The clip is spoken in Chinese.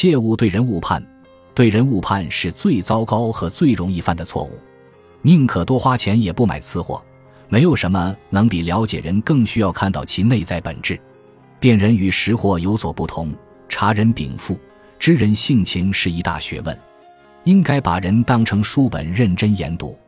切勿对人误判对人误判是最糟糕和最容易犯的错误。宁可多花钱也不买次货没有什么能比了解人更需要看到其内在本质。辨人与识货有所不同察人禀赋知人性情是一大学问。应该把人当成书本认真研读。